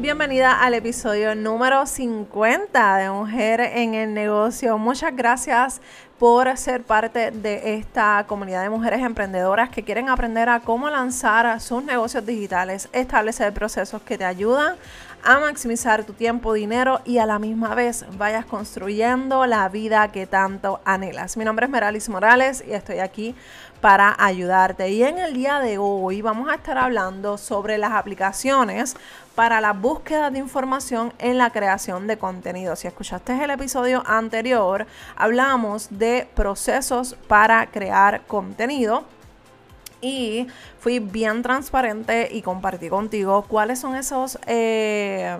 Bienvenida al episodio número 50 de Mujer en el Negocio. Muchas gracias por ser parte de esta comunidad de mujeres emprendedoras que quieren aprender a cómo lanzar sus negocios digitales, establecer procesos que te ayudan a maximizar tu tiempo, dinero y a la misma vez vayas construyendo la vida que tanto anhelas. Mi nombre es Meralis Morales y estoy aquí para ayudarte. Y en el día de hoy vamos a estar hablando sobre las aplicaciones para la búsqueda de información en la creación de contenido. Si escuchaste el episodio anterior, hablamos de procesos para crear contenido y fui bien transparente y compartí contigo cuáles son esos... Eh,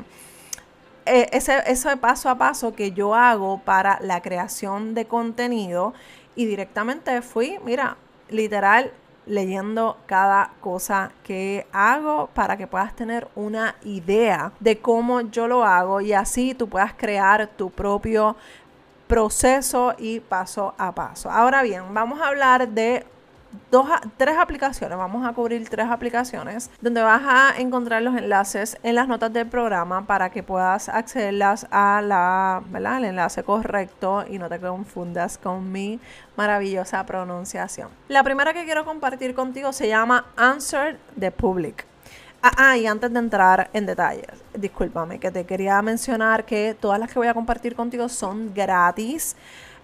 eh, ese, ese paso a paso que yo hago para la creación de contenido y directamente fui, mira, literal leyendo cada cosa que hago para que puedas tener una idea de cómo yo lo hago y así tú puedas crear tu propio proceso y paso a paso. Ahora bien, vamos a hablar de dos, tres aplicaciones, vamos a cubrir tres aplicaciones donde vas a encontrar los enlaces en las notas del programa para que puedas accederlas a la, al enlace correcto y no te confundas con mi maravillosa pronunciación. La primera que quiero compartir contigo se llama Answer the Public. Ah, ah, y antes de entrar en detalles, discúlpame que te quería mencionar que todas las que voy a compartir contigo son gratis.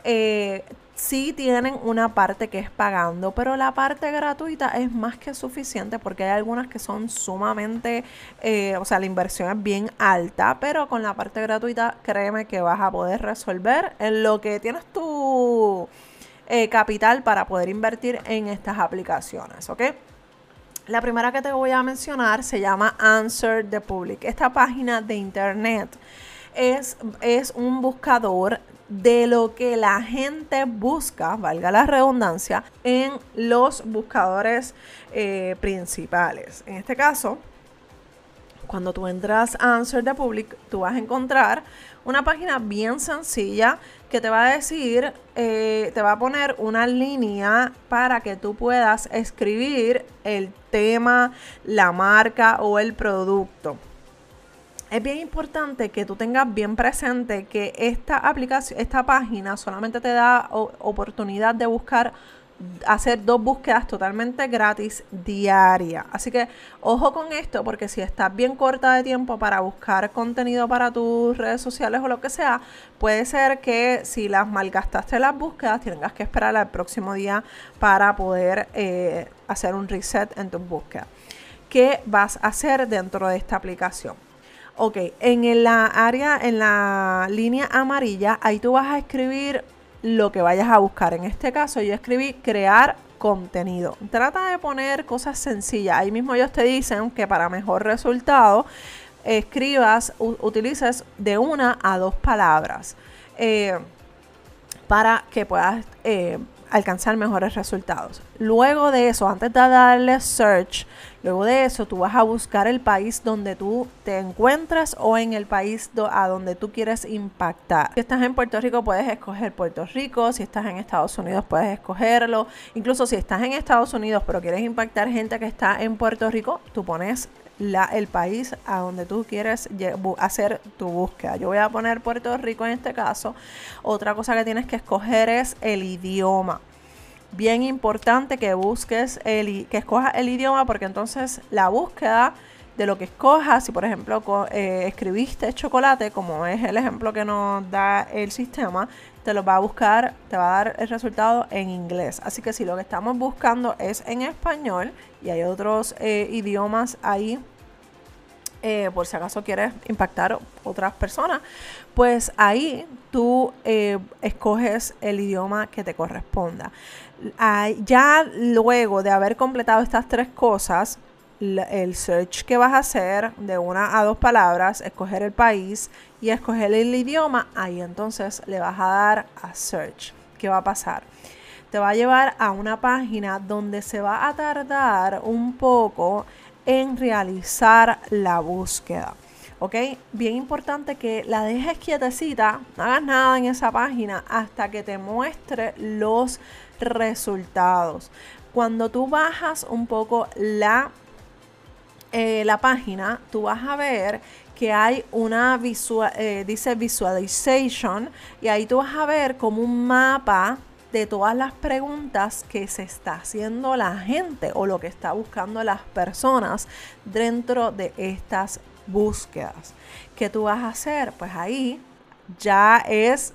Eh, sí tienen una parte que es pagando, pero la parte gratuita es más que suficiente porque hay algunas que son sumamente, eh, o sea, la inversión es bien alta, pero con la parte gratuita créeme que vas a poder resolver en lo que tienes tu eh, capital para poder invertir en estas aplicaciones, ¿ok? La primera que te voy a mencionar se llama Answer the Public. Esta página de internet es, es un buscador de lo que la gente busca, valga la redundancia, en los buscadores eh, principales. En este caso, cuando tú entras a Answer the Public, tú vas a encontrar una página bien sencilla que te va a decir, eh, te va a poner una línea para que tú puedas escribir el tema, la marca o el producto es bien importante que tú tengas bien presente que esta aplicación, esta página solamente te da oportunidad de buscar hacer dos búsquedas totalmente gratis diaria. Así que ojo con esto porque si estás bien corta de tiempo para buscar contenido para tus redes sociales o lo que sea, puede ser que si las malgastaste las búsquedas, tengas que esperar al próximo día para poder eh, hacer un reset en tus búsquedas. ¿Qué vas a hacer dentro de esta aplicación? Ok, en la área, en la línea amarilla, ahí tú vas a escribir lo que vayas a buscar. En este caso yo escribí crear contenido. Trata de poner cosas sencillas. Ahí mismo ellos te dicen que para mejor resultado escribas, utilices de una a dos palabras eh, para que puedas eh, alcanzar mejores resultados. Luego de eso, antes de darle search, luego de eso tú vas a buscar el país donde tú te encuentras o en el país a donde tú quieres impactar. Si estás en Puerto Rico puedes escoger Puerto Rico, si estás en Estados Unidos puedes escogerlo, incluso si estás en Estados Unidos pero quieres impactar gente que está en Puerto Rico, tú pones la, el país a donde tú quieres hacer tu búsqueda. Yo voy a poner Puerto Rico en este caso. Otra cosa que tienes que escoger es el idioma. Bien importante que busques el que escojas el idioma porque entonces la búsqueda de lo que escojas, si por ejemplo eh, escribiste chocolate, como es el ejemplo que nos da el sistema, te lo va a buscar, te va a dar el resultado en inglés. Así que si lo que estamos buscando es en español y hay otros eh, idiomas ahí, eh, por si acaso quieres impactar otras personas, pues ahí tú escoges el idioma que te corresponda. ya luego de haber completado estas tres cosas, el search que vas a hacer de una a dos palabras, escoger el país y escoger el idioma, ahí entonces le vas a dar a search. ¿Qué va a pasar? Te va a llevar a una página donde se va a tardar un poco en realizar la búsqueda. ¿Ok? Bien importante que la dejes quietecita, no hagas nada en esa página hasta que te muestre los resultados. Cuando tú bajas un poco la eh, la página, tú vas a ver que hay una visual, eh, dice visualization y ahí tú vas a ver como un mapa de todas las preguntas que se está haciendo la gente o lo que está buscando las personas dentro de estas búsquedas. ¿Qué tú vas a hacer? Pues ahí ya es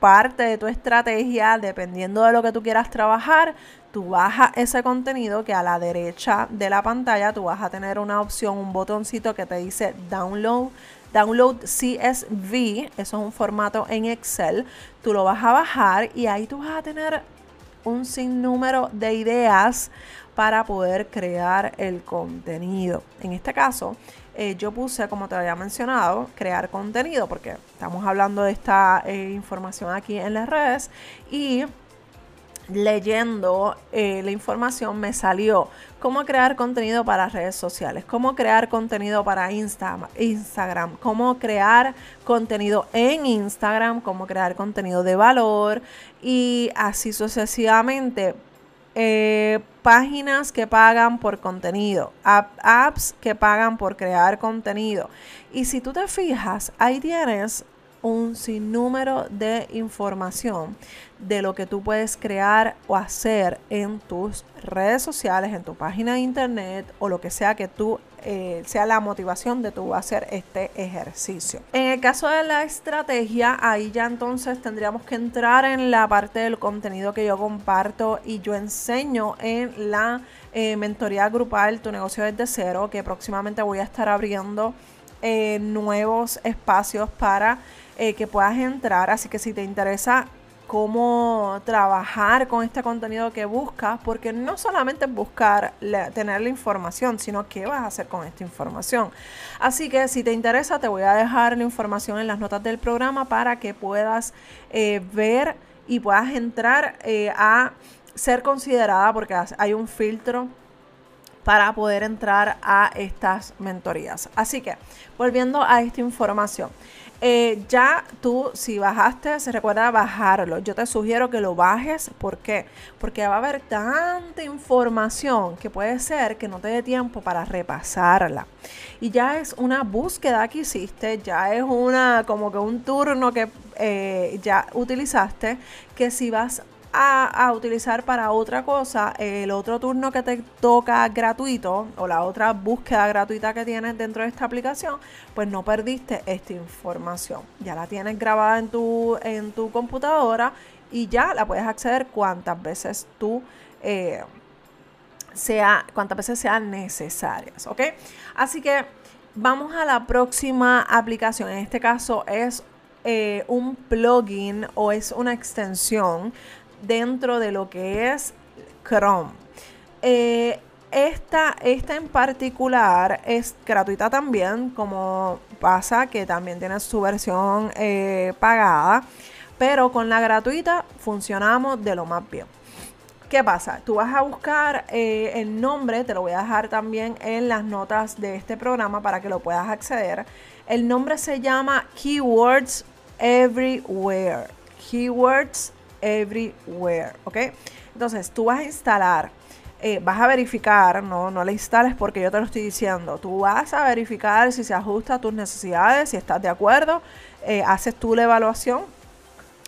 parte de tu estrategia, dependiendo de lo que tú quieras trabajar, tú bajas ese contenido que a la derecha de la pantalla tú vas a tener una opción, un botoncito que te dice download. Download CSV, eso es un formato en Excel. Tú lo vas a bajar y ahí tú vas a tener un sinnúmero de ideas para poder crear el contenido. En este caso, eh, yo puse, como te había mencionado, crear contenido, porque estamos hablando de esta eh, información aquí en las redes y leyendo eh, la información me salió cómo crear contenido para redes sociales, cómo crear contenido para Instagram, cómo crear contenido en Instagram, cómo crear contenido de valor y así sucesivamente. Eh, páginas que pagan por contenido, apps que pagan por crear contenido. Y si tú te fijas, ahí tienes un sinnúmero de información de lo que tú puedes crear o hacer en tus redes sociales, en tu página de internet o lo que sea que tú eh, sea la motivación de tú hacer este ejercicio. En el caso de la estrategia, ahí ya entonces tendríamos que entrar en la parte del contenido que yo comparto y yo enseño en la eh, mentoría grupal Tu negocio desde cero, que próximamente voy a estar abriendo eh, nuevos espacios para eh, que puedas entrar. Así que si te interesa cómo trabajar con este contenido que buscas, porque no solamente es buscar tener la información, sino qué vas a hacer con esta información. Así que si te interesa, te voy a dejar la información en las notas del programa para que puedas eh, ver y puedas entrar eh, a ser considerada, porque hay un filtro para poder entrar a estas mentorías. Así que, volviendo a esta información. Eh, ya tú, si bajaste, se recuerda bajarlo. Yo te sugiero que lo bajes. ¿Por qué? Porque va a haber tanta información que puede ser que no te dé tiempo para repasarla. Y ya es una búsqueda que hiciste, ya es una como que un turno que eh, ya utilizaste, que si vas a, utilizar para otra cosa el otro turno que te toca gratuito o la otra búsqueda gratuita que tienes dentro de esta aplicación, pues no perdiste esta información. Ya la tienes grabada en tu, en tu computadora y ya la puedes acceder cuantas veces tú eh, sea, cuantas veces sean necesarias, ¿ok? Así que vamos a la próxima aplicación. En este caso es eh, un plugin o es una extensión dentro de lo que es Chrome. Eh, esta, esta, en particular es gratuita también, como pasa que también tiene su versión eh, pagada, pero con la gratuita funcionamos de lo más bien. ¿Qué pasa? Tú vas a buscar eh, el nombre, te lo voy a dejar también en las notas de este programa para que lo puedas acceder. El nombre se llama Keywords Everywhere. Keywords everywhere, ¿ok? Entonces tú vas a instalar, eh, vas a verificar, no, no le instales porque yo te lo estoy diciendo, tú vas a verificar si se ajusta a tus necesidades, si estás de acuerdo, eh, haces tú la evaluación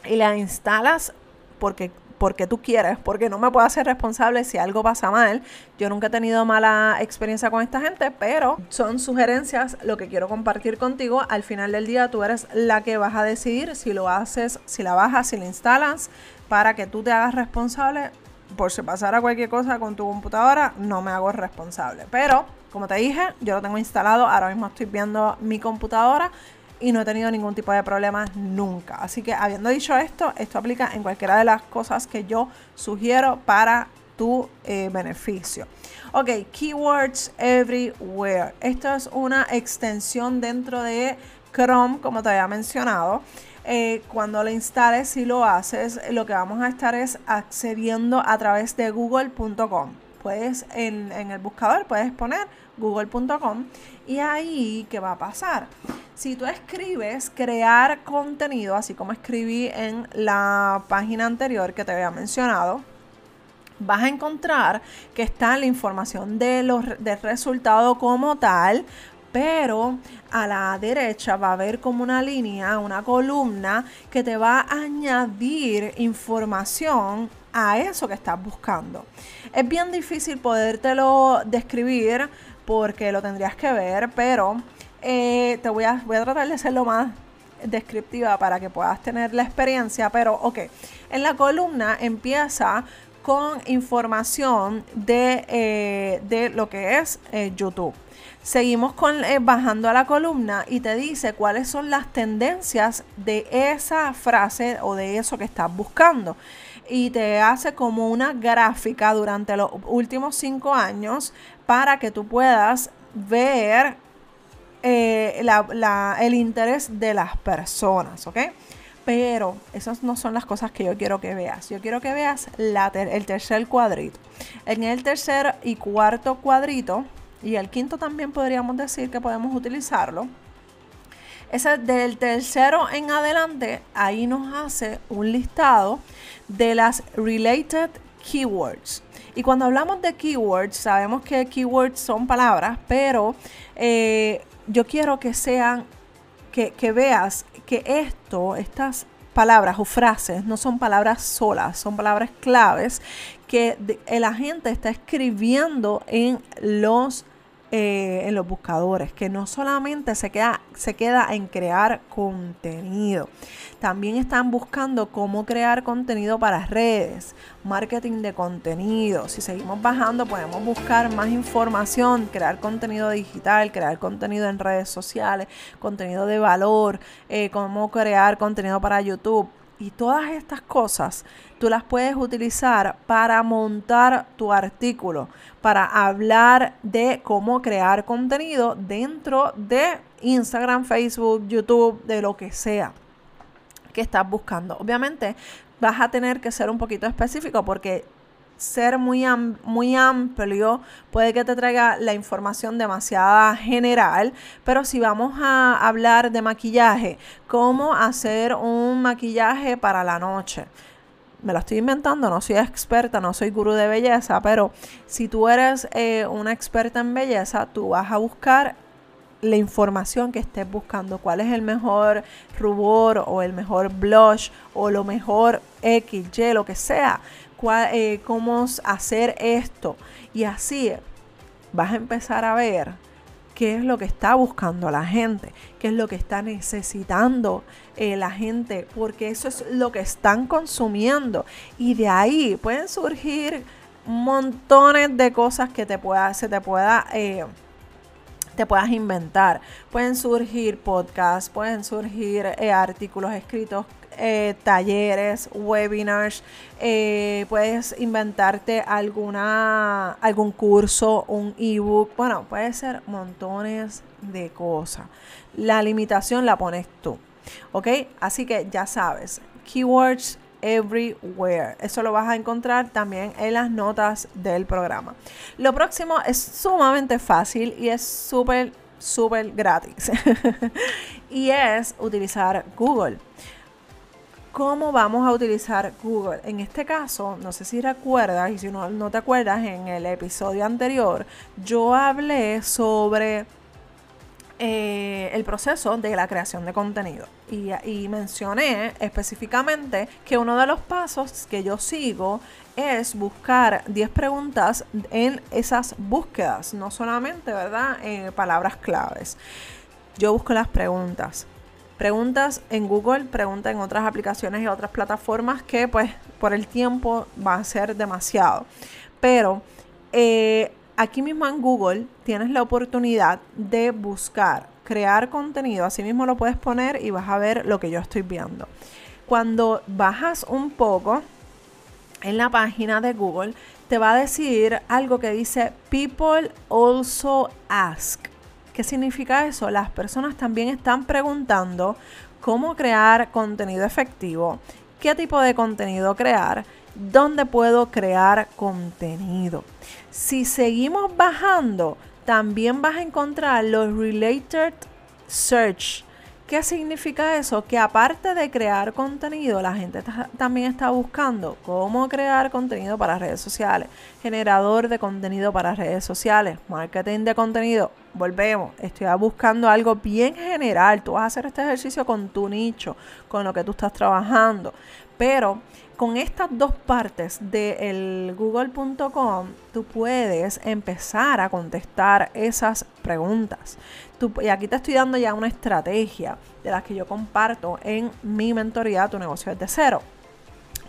y la instalas porque porque tú quieres, porque no me puedo hacer responsable si algo pasa mal. Yo nunca he tenido mala experiencia con esta gente, pero son sugerencias lo que quiero compartir contigo. Al final del día tú eres la que vas a decidir si lo haces, si la bajas, si la instalas, para que tú te hagas responsable. Por si pasara cualquier cosa con tu computadora, no me hago responsable. Pero, como te dije, yo lo tengo instalado. Ahora mismo estoy viendo mi computadora y no he tenido ningún tipo de problemas nunca. Así que habiendo dicho esto, esto aplica en cualquiera de las cosas que yo sugiero para tu eh, beneficio. Ok, keywords everywhere. Esto es una extensión dentro de Chrome, como te había mencionado. Eh, cuando lo instales, si lo haces, lo que vamos a estar es accediendo a través de google.com. Puedes en, en el buscador, puedes poner google.com y ahí, ¿qué va a pasar? Si tú escribes crear contenido, así como escribí en la página anterior que te había mencionado, vas a encontrar que está la información de los, del resultado como tal, pero a la derecha va a haber como una línea, una columna que te va a añadir información a eso que estás buscando. Es bien difícil podértelo describir porque lo tendrías que ver, pero eh, te voy a, voy a tratar de hacerlo más descriptiva para que puedas tener la experiencia, pero ok, en la columna empieza con información de, eh, de lo que es eh, YouTube. Seguimos con, bajando a la columna y te dice cuáles son las tendencias de esa frase o de eso que estás buscando. Y te hace como una gráfica durante los últimos cinco años para que tú puedas ver el interés de las personas, ¿ok? Pero esas no son las cosas que yo quiero que veas. Yo quiero que veas el tercer cuadrito. En el tercer y cuarto cuadrito, y el quinto también podríamos decir que podemos utilizarlo. Ese del tercero en adelante, ahí nos hace un listado de las related keywords. Y cuando hablamos de keywords, sabemos que keywords son palabras, pero eh, yo quiero que sean, que, que veas que esto, estas palabras o frases no son palabras solas, son palabras claves que el agente está escribiendo en los eh, en los buscadores, que no solamente se queda, se queda en crear contenido, también están buscando cómo crear contenido para redes, marketing de contenido. Si seguimos bajando, podemos buscar más información, crear contenido digital, crear contenido en redes sociales, contenido de valor, eh, cómo crear contenido para YouTube. Y todas estas cosas tú las puedes utilizar para montar tu artículo, para hablar de cómo crear contenido dentro de Instagram, Facebook, YouTube, de lo que sea que estás buscando. Obviamente vas a tener que ser un poquito específico porque ser muy, muy amplio puede que te traiga la información demasiada general, pero si vamos a hablar de maquillaje, cómo hacer un maquillaje para la noche. Me lo estoy inventando, no soy experta, no soy gurú de belleza, pero si tú eres eh, una experta en belleza, tú vas a buscar la información que estés buscando, cuál es el mejor rubor o el mejor blush o lo mejor X, Y, lo que sea eh, cómo hacer esto. Y así vas a empezar a ver qué es lo que está buscando la gente, qué es lo que está necesitando eh, la gente, porque eso es lo que están consumiendo. Y de ahí pueden surgir montones de cosas que te pueda, se te pueda... Eh, te puedas inventar. Pueden surgir podcasts, pueden surgir artículos escritos eh, talleres, webinars, eh, puedes inventarte alguna, algún curso, un ebook, bueno, puede ser montones de cosas. La limitación la pones tú, ¿ok? Así que ya sabes, keywords everywhere. Eso lo vas a encontrar también en las notas del programa. Lo próximo es sumamente fácil y es súper, súper gratis. y es utilizar Google. ¿Cómo vamos a utilizar Google? En este caso, no sé si recuerdas, y si no, no te acuerdas, en el episodio anterior, yo hablé sobre eh, el proceso de la creación de contenido. Y, mencioné específicamente que uno de los pasos que yo sigo es buscar 10 preguntas en esas búsquedas, no solamente, ¿verdad?, en palabras claves. Yo busco las preguntas preguntas en Google, preguntas en otras aplicaciones y otras plataformas que pues por el tiempo va a ser demasiado. Pero eh, aquí mismo en Google tienes la oportunidad de buscar, crear contenido, así mismo lo puedes poner y vas a ver lo que yo estoy viendo. Cuando bajas un poco en la página de Google, te va a decir algo que dice People also ask. ¿Qué significa eso? Las personas también están preguntando cómo crear contenido efectivo, qué tipo de contenido crear, dónde puedo crear contenido. Si seguimos bajando, también vas a encontrar los related search ¿Qué significa eso? Que aparte de crear contenido, la gente también está buscando cómo crear contenido para redes sociales, generador de contenido para redes sociales, marketing de contenido. Volvemos, estoy buscando algo bien general. Tú vas a hacer este ejercicio con tu nicho, con lo que tú estás trabajando. Pero con estas dos partes del google.com, tú puedes empezar a contestar esas preguntas. Y aquí te estoy dando ya una estrategia de las que yo comparto en mi mentoría Tu negocio es de cero.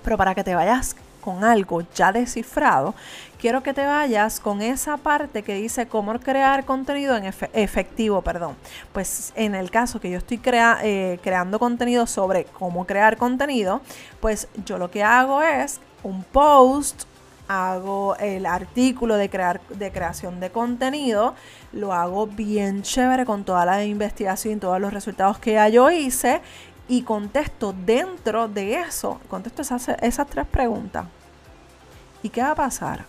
Pero para que te vayas con algo ya descifrado, quiero que te vayas con esa parte que dice cómo crear contenido en efectivo, perdón. Pues en el caso que yo estoy eh, creando contenido sobre cómo crear contenido, pues yo lo que hago es un post hago el artículo de, crear, de creación de contenido, lo hago bien chévere con toda la investigación y todos los resultados que ya yo hice y contesto dentro de eso, contesto esas, esas tres preguntas. ¿Y qué va a pasar?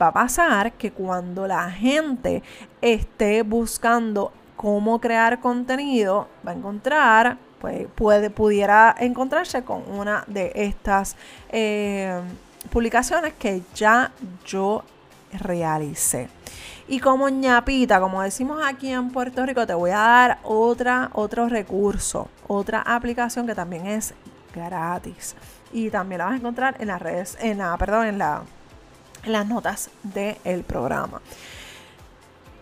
Va a pasar que cuando la gente esté buscando cómo crear contenido, va a encontrar, pues puede, pudiera encontrarse con una de estas eh, publicaciones que ya yo realicé. Y como ñapita, como decimos aquí en Puerto Rico, te voy a dar otra, otro recurso, otra aplicación que también es gratis. Y también la vas a encontrar en las redes, en la, perdón, en, la, en las notas del programa.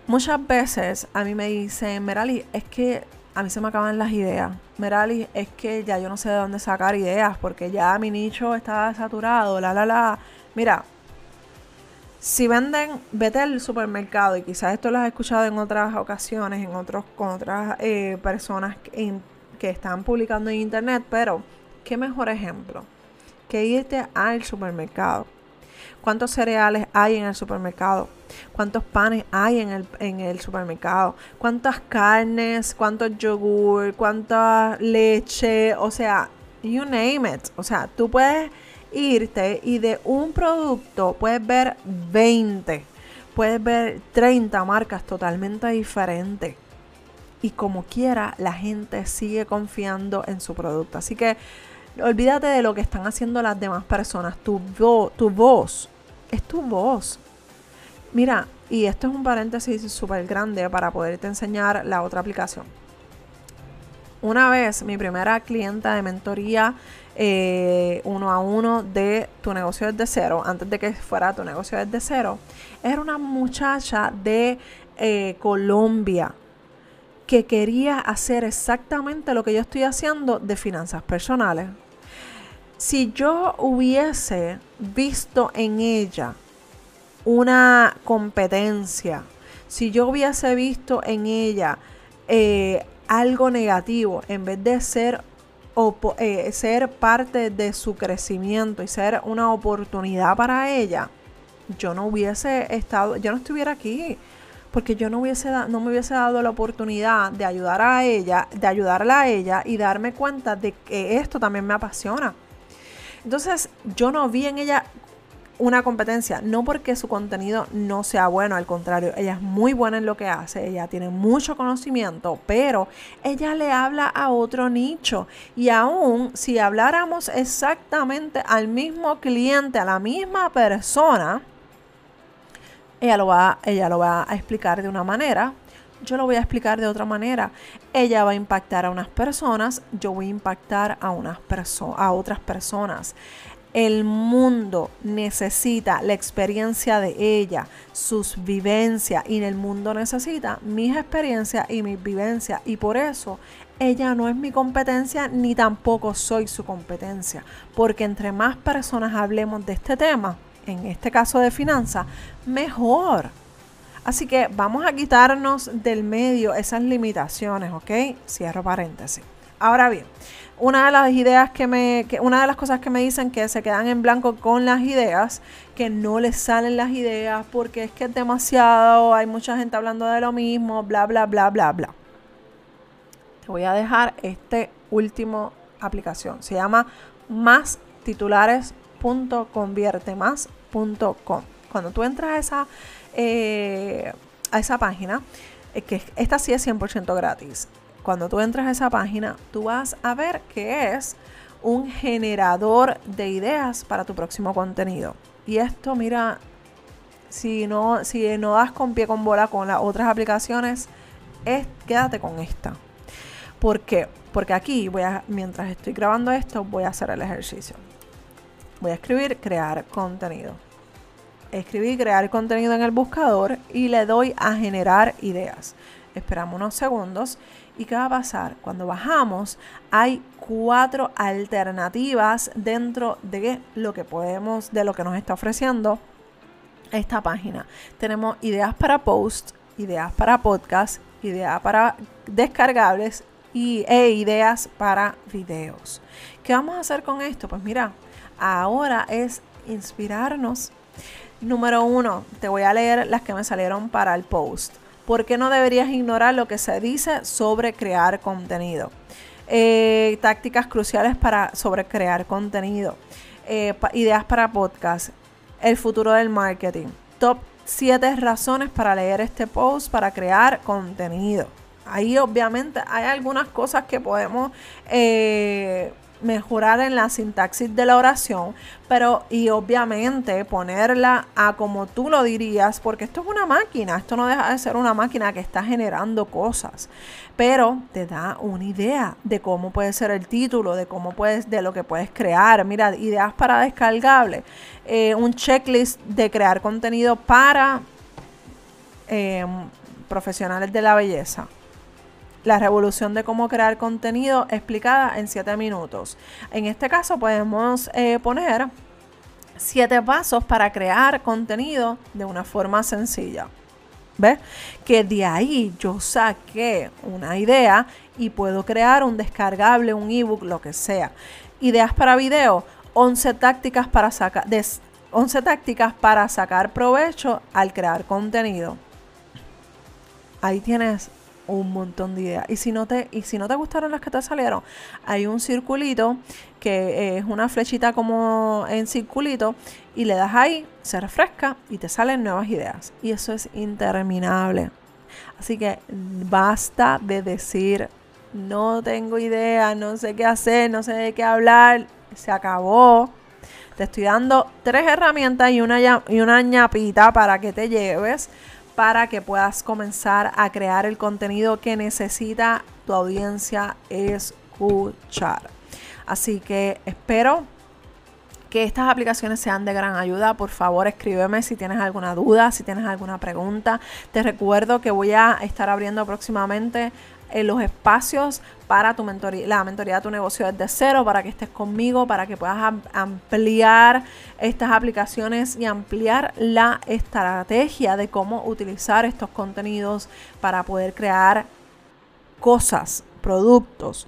Muchas veces a mí me dicen, Merali, es que a mí se me acaban las ideas. Merali, es que ya yo no sé de dónde sacar ideas porque ya mi nicho está saturado, la, la, la. Mira, si venden, vete al supermercado y quizás esto lo has escuchado en otras ocasiones, en otros, con otras eh, personas que, que están publicando en internet, pero qué mejor ejemplo que irte al supermercado. ¿Cuántos cereales hay en el supermercado? ¿Cuántos panes hay en el, en el supermercado? ¿Cuántas carnes? ¿Cuántos yogur? ¿Cuánta leche? O sea, you name it. O sea, tú puedes irte y de un producto puedes ver 20, puedes ver 30 marcas totalmente diferentes. Y como quiera, la gente sigue confiando en su producto. Así que olvídate de lo que están haciendo las demás personas. Tu, tu voz es tu voz. Mira, y esto es un paréntesis súper grande para poderte enseñar la otra aplicación. Una vez mi primera clienta de mentoría eh, uno a uno de tu negocio desde cero, antes de que fuera tu negocio desde cero, era una muchacha de eh, Colombia que quería hacer exactamente lo que yo estoy haciendo de finanzas personales. Si yo hubiese visto en ella una competencia, si yo hubiese visto en ella eh, algo negativo, en vez de ser eh, ser parte de su crecimiento y ser una oportunidad para ella, yo no hubiese estado, yo no estuviera aquí, porque yo no, hubiese no me hubiese dado la oportunidad de ayudar a ella, de ayudarla a ella y darme cuenta de que esto también me apasiona. Entonces yo no vi en ella una competencia, no porque su contenido no sea bueno, al contrario, ella es muy buena en lo que hace, ella tiene mucho conocimiento, pero ella le habla a otro nicho. Y aún si habláramos exactamente al mismo cliente, a la misma persona, ella lo va, ella lo va a explicar de una manera, yo lo voy a explicar de otra manera. Ella va a impactar a unas personas, yo voy a impactar a, unas a otras personas. El mundo necesita la experiencia de ella, sus vivencias, y el mundo necesita mis experiencias y mis vivencias. Y por eso ella no es mi competencia ni tampoco soy su competencia. Porque entre más personas hablemos de este tema, en este caso de finanzas, mejor. Así que vamos a quitarnos del medio esas limitaciones, ¿ok? Cierro paréntesis. Ahora bien, una de las ideas que me, una de las cosas que me dicen que se quedan en blanco con las ideas, que no les salen las ideas porque es que es demasiado, hay mucha gente hablando de lo mismo, bla, bla, bla, bla, bla. Te voy a dejar este último aplicación. Se llama más Cuando tú entras a esa, eh, a esa página, que esta sí es 100% gratis cuando tú entras a esa página, tú vas a ver que es un generador de ideas para tu próximo contenido. Y esto, mira, si no, si no das con pie con bola con las otras aplicaciones, es, quédate con esta. ¿Por qué? Porque aquí voy mientras estoy grabando esto, voy a hacer el ejercicio. Voy a escribir crear contenido. Escribir crear contenido en el buscador y le doy a generar ideas. Esperamos unos segundos y ¿qué va a pasar? Cuando bajamos hay cuatro alternativas dentro de lo que podemos, de lo que nos está ofreciendo esta página. Tenemos ideas para post, ideas para podcast, ideas para descargables y, e ideas para videos. ¿Qué vamos a hacer con esto? Pues mira, ahora es inspirarnos. Número uno, te voy a leer las que me salieron para el post. ¿Por qué no deberías ignorar lo que se dice sobre crear contenido? Eh, tácticas cruciales para sobre crear contenido. Eh, ideas para podcast. El futuro del marketing. Top 7 razones para leer este post para crear contenido. Ahí obviamente hay algunas cosas que podemos eh, mejorar en la sintaxis de la oración, pero y obviamente ponerla a como tú lo dirías, porque esto es una máquina, esto no deja de ser una máquina que está generando cosas, pero te da una idea de cómo puede ser el título, de cómo puedes, de lo que puedes crear, mira, ideas para descargable, eh, un checklist de crear contenido para eh, profesionales de la belleza la revolución de cómo crear contenido explicada en 7 minutos. En este caso podemos eh, poner 7 pasos para crear contenido de una forma sencilla. ¿Ves? Que de ahí yo saqué una idea y puedo crear un descargable, un ebook, lo que sea. Ideas para video, 11 tácticas para sacar 11 tácticas para sacar provecho al crear contenido. Ahí tienes un montón de ideas. Y si no te, y si no te gustaron las que te salieron, hay un circulito que es una flechita como en circulito y le das ahí, se refresca y te salen nuevas ideas. Y eso es interminable. Así que basta de decir, no tengo idea, no sé qué hacer, no sé de qué hablar, se acabó. Te estoy dando tres herramientas y una, y una ñapita para que te lleves para que puedas comenzar a crear el contenido que necesita tu audiencia escuchar. Así que espero que estas aplicaciones sean de gran ayuda. Por favor, escríbeme si tienes alguna duda, si tienes alguna pregunta. Te recuerdo que voy a estar abriendo próximamente en los espacios para tu mentoría, la mentoría de tu negocio desde cero, para que estés conmigo, para que puedas ampliar estas aplicaciones y ampliar la estrategia de cómo utilizar estos contenidos para poder crear cosas, productos,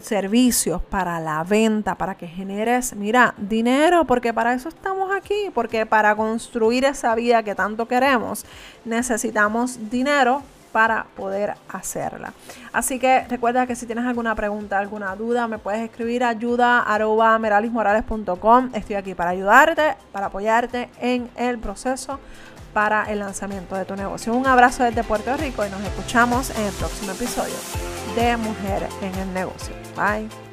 servicios para la venta, para que generes, mira, dinero, porque para eso estamos aquí, porque para construir esa vida que tanto queremos necesitamos dinero para poder hacerla. Así que recuerda que si tienes alguna pregunta, alguna duda, me puedes escribir ayuda meralismorales.com. Estoy aquí para ayudarte, para apoyarte en el proceso para el lanzamiento de tu negocio. Un abrazo desde Puerto Rico y nos escuchamos en el próximo episodio de Mujer en el Negocio. Bye.